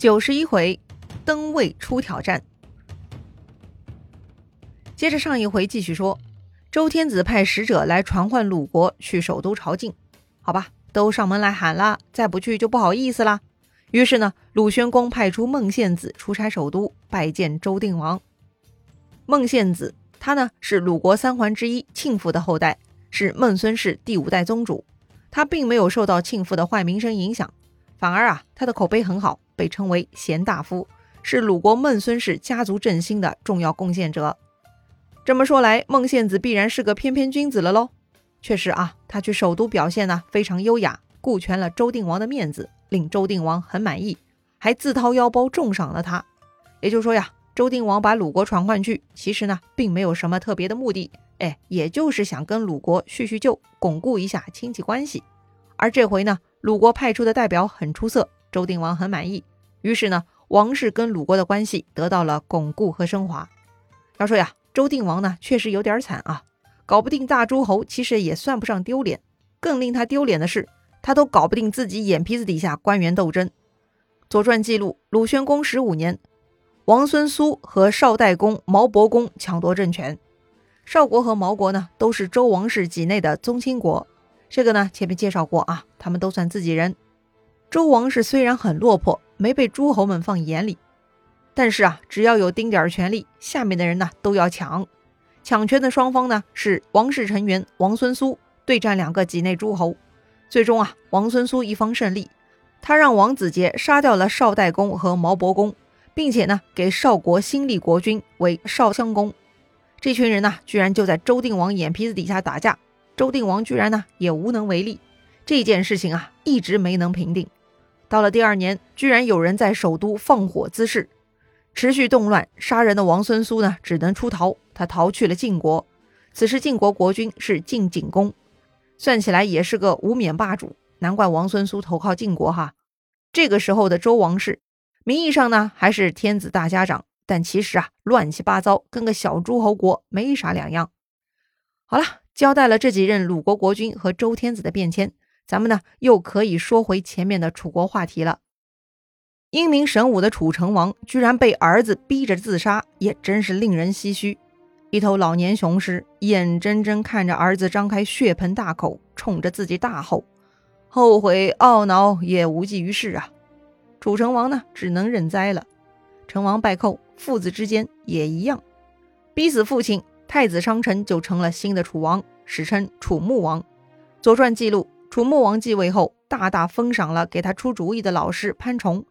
九十一回，登位出挑战。接着上一回继续说，周天子派使者来传唤鲁国去首都朝觐。好吧，都上门来喊了，再不去就不好意思啦。于是呢，鲁宣公派出孟献子出差首都拜见周定王。孟献子他呢是鲁国三桓之一庆父的后代，是孟孙氏第五代宗主。他并没有受到庆父的坏名声影响。反而啊，他的口碑很好，被称为贤大夫，是鲁国孟孙氏家族振兴的重要贡献者。这么说来，孟献子必然是个翩翩君子了喽。确实啊，他去首都表现呢非常优雅，顾全了周定王的面子，令周定王很满意，还自掏腰包重赏了他。也就是说呀，周定王把鲁国传唤去，其实呢并没有什么特别的目的，哎，也就是想跟鲁国叙叙旧，巩固一下亲戚关系。而这回呢？鲁国派出的代表很出色，周定王很满意。于是呢，王室跟鲁国的关系得到了巩固和升华。要说呀，周定王呢确实有点惨啊，搞不定大诸侯，其实也算不上丢脸。更令他丢脸的是，他都搞不定自己眼皮子底下官员斗争。《左传》记录，鲁宣公十五年，王孙苏和少代公毛伯公抢夺政权。少国和毛国呢，都是周王室畿内的宗亲国。这个呢，前面介绍过啊，他们都算自己人。周王室虽然很落魄，没被诸侯们放眼里，但是啊，只要有丁点权力，下面的人呢都要抢。抢权的双方呢是王室成员王孙苏对战两个畿内诸侯。最终啊，王孙苏一方胜利，他让王子杰杀掉了少代公和毛伯公，并且呢给少国新立国君为少襄公。这群人呢，居然就在周定王眼皮子底下打架。周定王居然呢也无能为力，这件事情啊一直没能平定。到了第二年，居然有人在首都放火滋事，持续动乱杀人的王孙苏呢只能出逃，他逃去了晋国。此时晋国国君是晋景公，算起来也是个无冕霸主，难怪王孙苏投靠晋国哈。这个时候的周王室，名义上呢还是天子大家长，但其实啊乱七八糟，跟个小诸侯国没啥两样。好了。交代了这几任鲁国国君和周天子的变迁，咱们呢又可以说回前面的楚国话题了。英明神武的楚成王居然被儿子逼着自杀，也真是令人唏嘘。一头老年雄狮眼睁睁看着儿子张开血盆大口，冲着自己大吼，后悔懊恼也无济于事啊！楚成王呢，只能认栽了。成王败寇，父子之间也一样，逼死父亲。太子商臣就成了新的楚王，史称楚穆王。《左传》记录，楚穆王继位后，大大封赏了给他出主意的老师潘崇，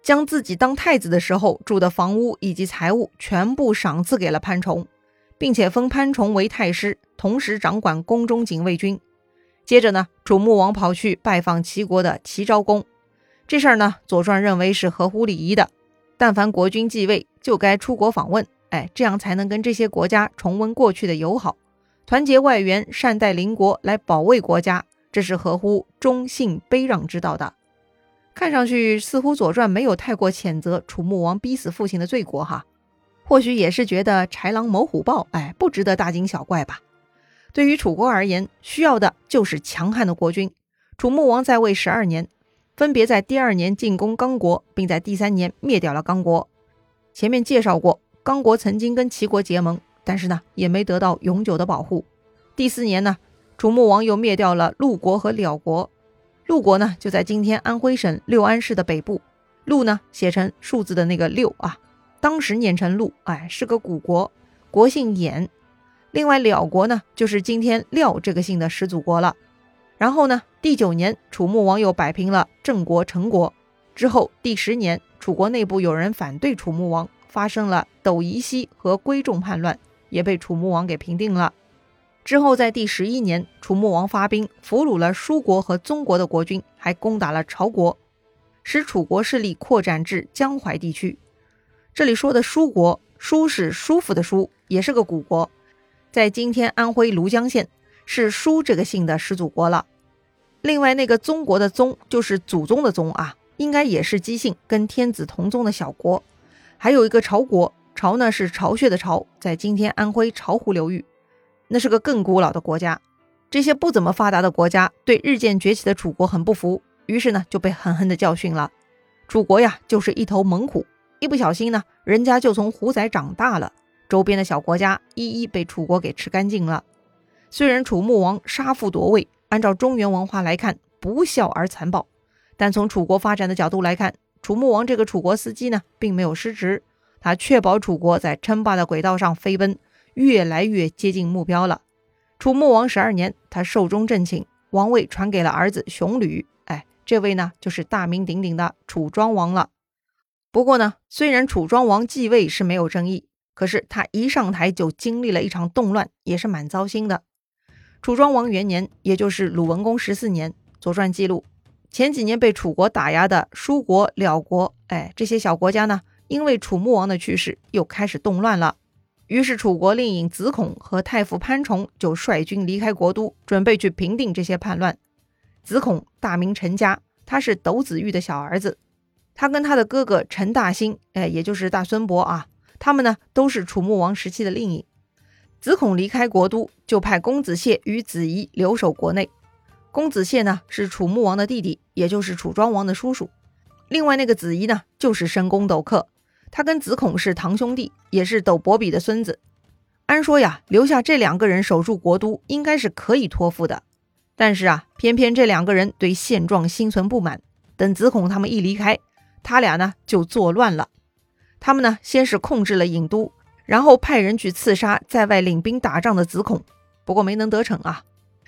将自己当太子的时候住的房屋以及财物全部赏赐给了潘崇，并且封潘崇为太师，同时掌管宫中警卫军。接着呢，楚穆王跑去拜访齐国的齐昭公，这事儿呢，《左传》认为是合乎礼仪的，但凡国君继位，就该出国访问。哎，这样才能跟这些国家重温过去的友好，团结外援，善待邻国，来保卫国家，这是合乎忠信卑让之道的。看上去似乎《左传》没有太过谴责楚穆王逼死父亲的罪过哈，或许也是觉得豺狼谋虎豹，哎，不值得大惊小怪吧。对于楚国而言，需要的就是强悍的国君。楚穆王在位十二年，分别在第二年进攻刚国，并在第三年灭掉了刚国。前面介绍过。刚国曾经跟齐国结盟，但是呢，也没得到永久的保护。第四年呢，楚穆王又灭掉了陆国和辽国。陆国呢，就在今天安徽省六安市的北部。陆呢，写成数字的那个六啊，当时念成陆，哎，是个古国，国姓衍。另外，辽国呢，就是今天廖这个姓的始祖国了。然后呢，第九年，楚穆王又摆平了郑国、陈国。之后，第十年，楚国内部有人反对楚穆王。发生了斗夷西和归仲叛乱，也被楚穆王给平定了。之后，在第十一年，楚穆王发兵俘虏了舒国和宗国的国君，还攻打了曹国，使楚国势力扩展至江淮地区。这里说的舒国，舒是舒服的舒，也是个古国，在今天安徽庐江县，是舒这个姓的始祖国了。另外，那个宗国的宗就是祖宗的宗啊，应该也是姬姓，跟天子同宗的小国。还有一个巢国，巢呢是巢穴的巢，在今天安徽巢湖流域，那是个更古老的国家。这些不怎么发达的国家对日渐崛起的楚国很不服，于是呢就被狠狠的教训了。楚国呀就是一头猛虎，一不小心呢，人家就从虎崽长大了，周边的小国家一一被楚国给吃干净了。虽然楚穆王杀父夺位，按照中原文化来看，不孝而残暴，但从楚国发展的角度来看，楚穆王这个楚国司机呢，并没有失职，他确保楚国在称霸的轨道上飞奔，越来越接近目标了。楚穆王十二年，他寿终正寝，王位传给了儿子熊吕。哎，这位呢，就是大名鼎鼎的楚庄王了。不过呢，虽然楚庄王继位是没有争议，可是他一上台就经历了一场动乱，也是蛮糟心的。楚庄王元年，也就是鲁文公十四年，《左传》记录，前几年被楚国打压的舒国、辽国，哎，这些小国家呢，因为楚穆王的去世，又开始动乱了。于是楚国令尹子孔和太傅潘崇就率军离开国都，准备去平定这些叛乱。子孔大名陈家，他是斗子玉的小儿子，他跟他的哥哥陈大兴，哎，也就是大孙伯啊，他们呢都是楚穆王时期的令尹。子孔离开国都，就派公子燮与子仪留守国内。公子燮呢是楚穆王的弟弟，也就是楚庄王的叔叔。另外那个子仪呢，就是申公斗克，他跟子孔是堂兄弟，也是斗伯比的孙子。按说呀，留下这两个人守住国都，应该是可以托付的。但是啊，偏偏这两个人对现状心存不满。等子孔他们一离开，他俩呢就作乱了。他们呢先是控制了郢都。然后派人去刺杀在外领兵打仗的子孔，不过没能得逞啊。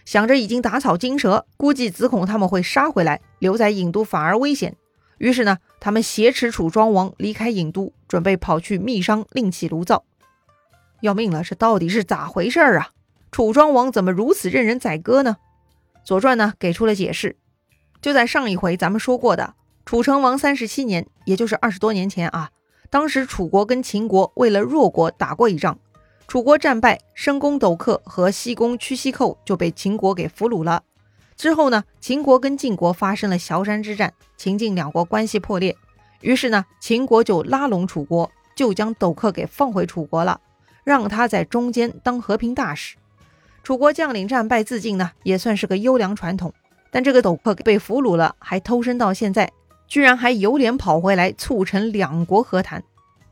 想着已经打草惊蛇，估计子孔他们会杀回来，留在郢都反而危险。于是呢，他们挟持楚庄王离开郢都，准备跑去密商另起炉灶。要命了，这到底是咋回事啊？楚庄王怎么如此任人宰割呢？左传呢给出了解释。就在上一回咱们说过的楚成王三十七年，也就是二十多年前啊。当时楚国跟秦国为了弱国打过一仗，楚国战败，申公斗克和西宫屈西寇就被秦国给俘虏了。之后呢，秦国跟晋国发生了崤山之战，秦晋两国关系破裂。于是呢，秦国就拉拢楚国，就将斗克给放回楚国了，让他在中间当和平大使。楚国将领战败自尽呢，也算是个优良传统。但这个斗克被俘虏了，还偷生到现在。居然还有脸跑回来促成两国和谈？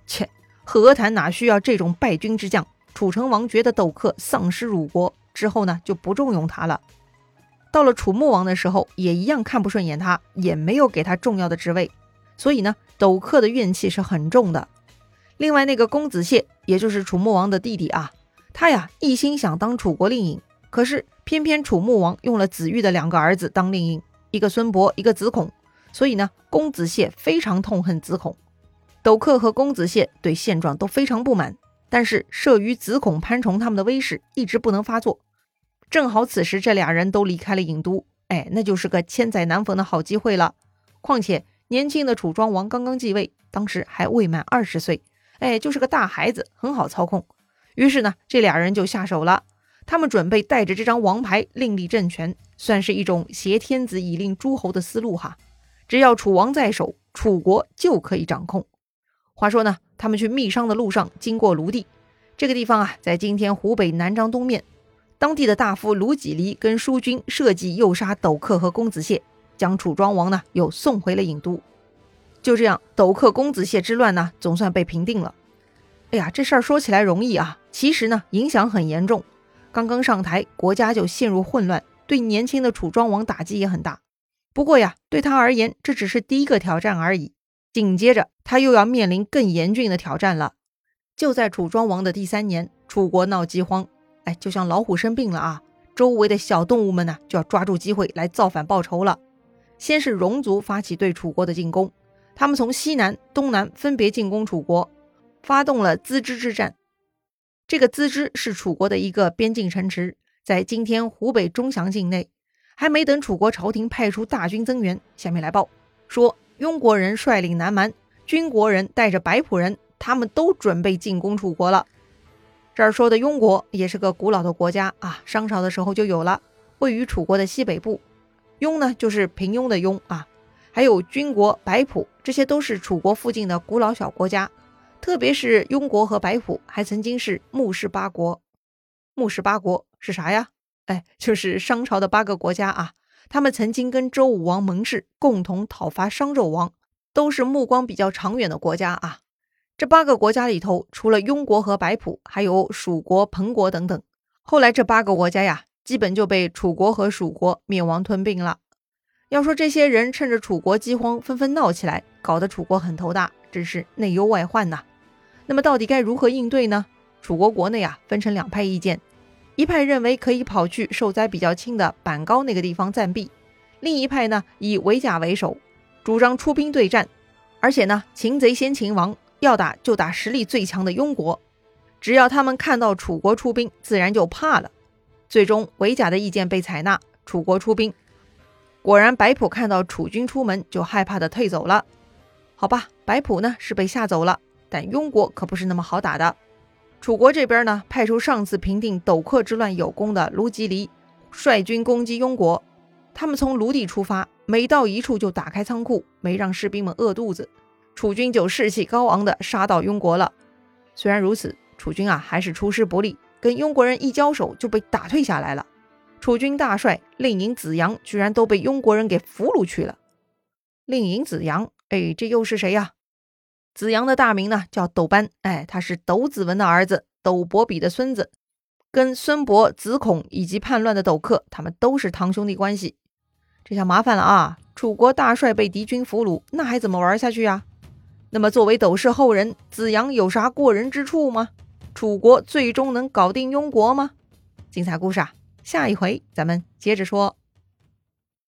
切，和谈哪需要这种败军之将？楚成王觉得斗克丧失辱国之后呢，就不重用他了。到了楚穆王的时候，也一样看不顺眼他，也没有给他重要的职位。所以呢，斗克的怨气是很重的。另外那个公子燮，也就是楚穆王的弟弟啊，他呀一心想当楚国令尹，可是偏偏楚穆王用了子玉的两个儿子当令尹，一个孙伯，一个子孔。所以呢，公子燮非常痛恨子孔，斗克和公子燮对现状都非常不满，但是慑于子孔、潘崇他们的威势，一直不能发作。正好此时这俩人都离开了郢都，哎，那就是个千载难逢的好机会了。况且年轻的楚庄王刚刚继位，当时还未满二十岁，哎，就是个大孩子，很好操控。于是呢，这俩人就下手了。他们准备带着这张王牌另立政权，算是一种挟天子以令诸侯的思路哈。只要楚王在手，楚国就可以掌控。话说呢，他们去密商的路上经过卢地，这个地方啊，在今天湖北南漳东面。当地的大夫卢几离跟疏军设计诱杀斗克和公子燮，将楚庄王呢又送回了郢都。就这样，斗克公子燮之乱呢，总算被平定了。哎呀，这事儿说起来容易啊，其实呢，影响很严重。刚刚上台，国家就陷入混乱，对年轻的楚庄王打击也很大。不过呀，对他而言，这只是第一个挑战而已。紧接着，他又要面临更严峻的挑战了。就在楚庄王的第三年，楚国闹饥荒，就像老虎生病了啊！周围的小动物们呢，就要抓住机会来造反报仇了。先是戎族发起对楚国的进攻，他们从西南、东南分别进攻楚国，发动了郅支之战。这个郅支是楚国的一个边境城池，在今天湖北钟祥境内。还没等楚国朝廷派出大军增援，下面来报说，雍国人率领南蛮，军国人带着白朴人，他们都准备进攻楚国了。这儿说的雍国也是个古老的国家啊，商朝的时候就有了，位于楚国的西北部。雍呢，就是平庸的庸啊。还有军国、白朴，这些都是楚国附近的古老小国家。特别是雍国和白朴，还曾经是穆氏八国。穆氏八国是啥呀？哎，就是商朝的八个国家啊，他们曾经跟周武王盟誓，共同讨伐商纣王，都是目光比较长远的国家啊。这八个国家里头，除了庸国和白浦，还有蜀国、彭国等等。后来这八个国家呀，基本就被楚国和蜀国灭亡吞并了。要说这些人趁着楚国饥荒纷纷闹起来，搞得楚国很头大，真是内忧外患呐。那么到底该如何应对呢？楚国国内啊分成两派意见，一派认为可以跑去受灾比较轻的板高那个地方暂避，另一派呢以围甲为首，主张出兵对战，而且呢擒贼先擒王，要打就打实力最强的庸国，只要他们看到楚国出兵，自然就怕了。最终韦甲的意见被采纳，楚国出兵。果然白朴看到楚军出门就害怕的退走了。好吧，白朴呢是被吓走了。但庸国可不是那么好打的。楚国这边呢，派出上次平定斗克之乱有功的卢吉离率军攻击庸国。他们从卢地出发，每到一处就打开仓库，没让士兵们饿肚子。楚军就士气高昂地杀到庸国了。虽然如此，楚军啊还是出师不利，跟庸国人一交手就被打退下来了。楚军大帅令尹子阳居然都被庸国人给俘虏去了。令尹子阳，哎，这又是谁呀？子阳的大名呢叫斗班，哎，他是斗子文的儿子，斗伯比的孙子，跟孙伯、子孔以及叛乱的斗克，他们都是堂兄弟关系。这下麻烦了啊！楚国大帅被敌军俘虏，那还怎么玩下去呀？那么作为斗氏后人，子阳有啥过人之处吗？楚国最终能搞定庸国吗？精彩故事啊，下一回咱们接着说。